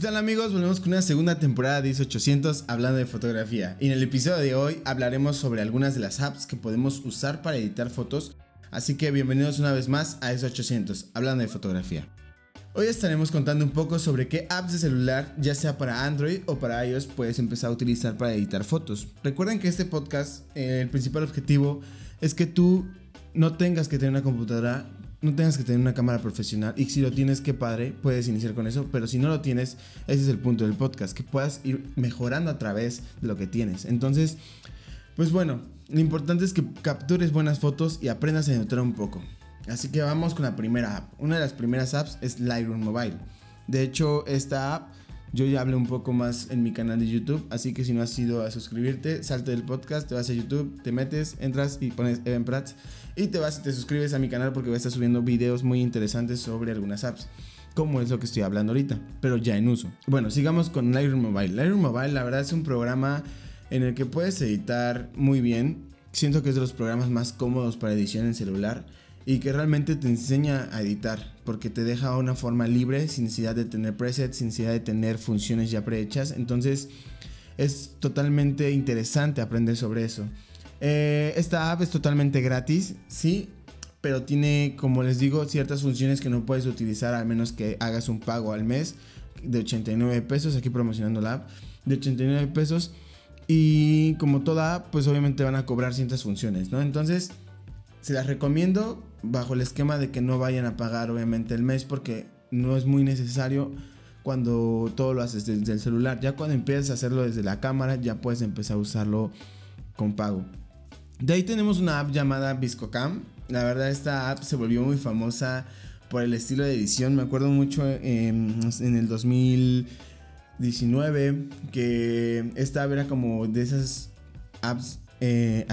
¿Qué tal amigos? Volvemos con una segunda temporada de 1800 hablando de fotografía. Y en el episodio de hoy hablaremos sobre algunas de las apps que podemos usar para editar fotos. Así que bienvenidos una vez más a 1800 hablando de fotografía. Hoy estaremos contando un poco sobre qué apps de celular, ya sea para Android o para iOS, puedes empezar a utilizar para editar fotos. Recuerden que este podcast, eh, el principal objetivo es que tú no tengas que tener una computadora no tengas que tener una cámara profesional y si lo tienes, qué padre, puedes iniciar con eso, pero si no lo tienes, ese es el punto del podcast, que puedas ir mejorando a través de lo que tienes. Entonces, pues bueno, lo importante es que captures buenas fotos y aprendas a editar un poco. Así que vamos con la primera app. Una de las primeras apps es Lightroom Mobile. De hecho, esta app yo ya hablé un poco más en mi canal de YouTube, así que si no has ido a suscribirte, salte del podcast, te vas a YouTube, te metes, entras y pones Evan Prats y te vas y te suscribes a mi canal porque voy a estar subiendo videos muy interesantes sobre algunas apps, como es lo que estoy hablando ahorita, pero ya en uso. Bueno, sigamos con Lightroom Mobile. Lightroom Mobile, la verdad es un programa en el que puedes editar muy bien. Siento que es de los programas más cómodos para edición en celular y que realmente te enseña a editar porque te deja una forma libre sin necesidad de tener presets, sin necesidad de tener funciones ya prehechas. Entonces es totalmente interesante aprender sobre eso. Eh, esta app es totalmente gratis, sí, pero tiene, como les digo, ciertas funciones que no puedes utilizar al menos que hagas un pago al mes de 89 pesos, aquí promocionando la app, de 89 pesos. Y como toda pues obviamente van a cobrar ciertas funciones, ¿no? Entonces, se las recomiendo bajo el esquema de que no vayan a pagar obviamente el mes porque no es muy necesario cuando todo lo haces desde el celular. Ya cuando empiezas a hacerlo desde la cámara ya puedes empezar a usarlo con pago. De ahí tenemos una app llamada ViscoCam. La verdad esta app se volvió muy famosa por el estilo de edición. Me acuerdo mucho en, el 2019 que esta app era como de esas apps eh,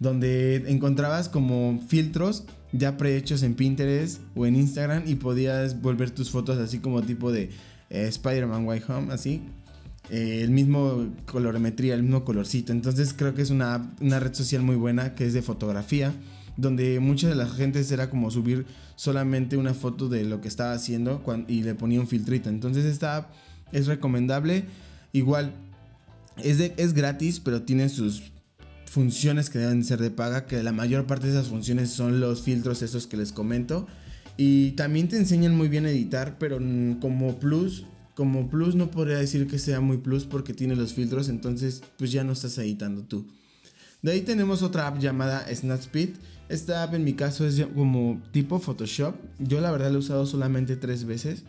donde encontrabas como filtros ya prehechos en Pinterest o en Instagram y podías volver tus fotos así como tipo de eh, Spider-Man White Home, así. Eh, el mismo colorimetría, el mismo colorcito. Entonces creo que es una, una red social muy buena que es de fotografía donde mucha de la gente era como subir solamente una foto de lo que estaba haciendo y le ponía un filtrito. Entonces esta app es recomendable. Igual, es, es gratis, pero tiene sus funciones que deben ser de paga, que la mayor parte de esas funciones son los filtros esos que les comento. Y también te enseñan muy bien a editar, pero como plus, como plus no podría decir que sea muy plus porque tiene los filtros, entonces pues ya no estás editando tú. De ahí tenemos otra app llamada Snapspeed. Esta app en mi caso es como tipo Photoshop. Yo la verdad la he usado solamente tres veces.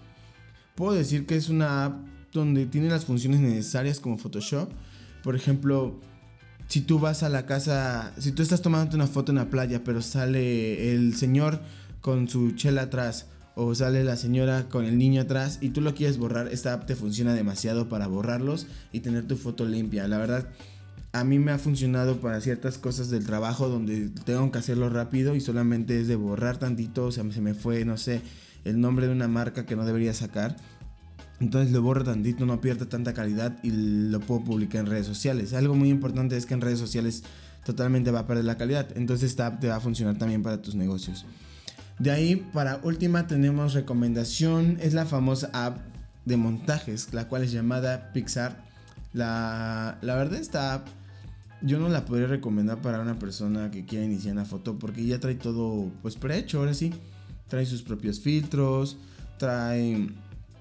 Puedo decir que es una app donde tiene las funciones necesarias como Photoshop. Por ejemplo, si tú vas a la casa, si tú estás tomando una foto en la playa, pero sale el señor con su chela atrás o sale la señora con el niño atrás y tú lo quieres borrar, esta app te funciona demasiado para borrarlos y tener tu foto limpia. La verdad, a mí me ha funcionado para ciertas cosas del trabajo donde tengo que hacerlo rápido y solamente es de borrar tantito, o sea, se me fue, no sé, el nombre de una marca que no debería sacar entonces lo borro tantito, no pierda tanta calidad y lo puedo publicar en redes sociales. Algo muy importante es que en redes sociales totalmente va a perder la calidad. Entonces esta app te va a funcionar también para tus negocios. De ahí, para última, tenemos recomendación. Es la famosa app de montajes, la cual es llamada Pixar. La, la verdad, esta app yo no la podría recomendar para una persona que quiera iniciar una foto porque ya trae todo pues prehecho, ahora sí. Trae sus propios filtros, trae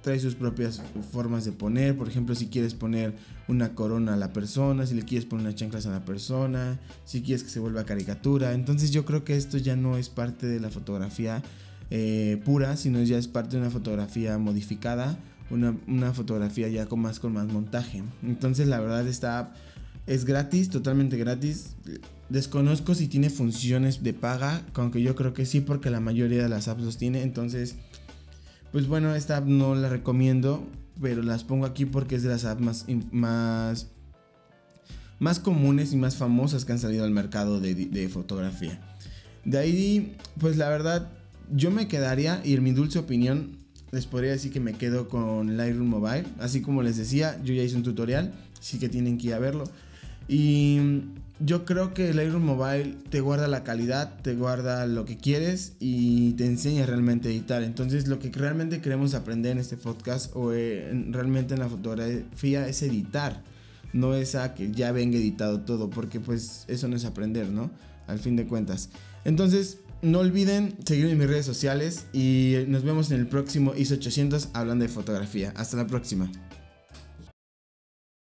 trae sus propias formas de poner. Por ejemplo, si quieres poner una corona a la persona, si le quieres poner unas chanclas a la persona, si quieres que se vuelva caricatura. Entonces yo creo que esto ya no es parte de la fotografía eh, pura, sino ya es parte de una fotografía modificada, una, fotografía ya con más, con más montaje. Entonces la verdad esta es gratis, totalmente gratis. Desconozco si tiene funciones de paga, aunque yo creo que sí, porque la mayoría de las apps los tiene. Entonces pues bueno, esta app no la recomiendo, pero las pongo aquí porque es de las apps más, más, más comunes y más famosas que han salido al mercado de, fotografía. De ahí, pues la verdad, yo me quedaría, y en mi dulce opinión, les podría decir que me quedo con Lightroom Mobile. Así como les decía, yo ya hice un tutorial, así que tienen que ir a verlo. Y yo creo que el Lightroom Mobile te guarda la calidad, te guarda lo que quieres y te enseña realmente a editar. Entonces lo que realmente queremos aprender en este podcast o realmente en la fotografía es editar. No es que ya venga editado todo, porque pues eso no es aprender, ¿no? Al fin de cuentas. Entonces, no olviden seguirme en mis redes sociales y nos vemos en el próximo ISO 800 hablando de fotografía. Hasta la próxima.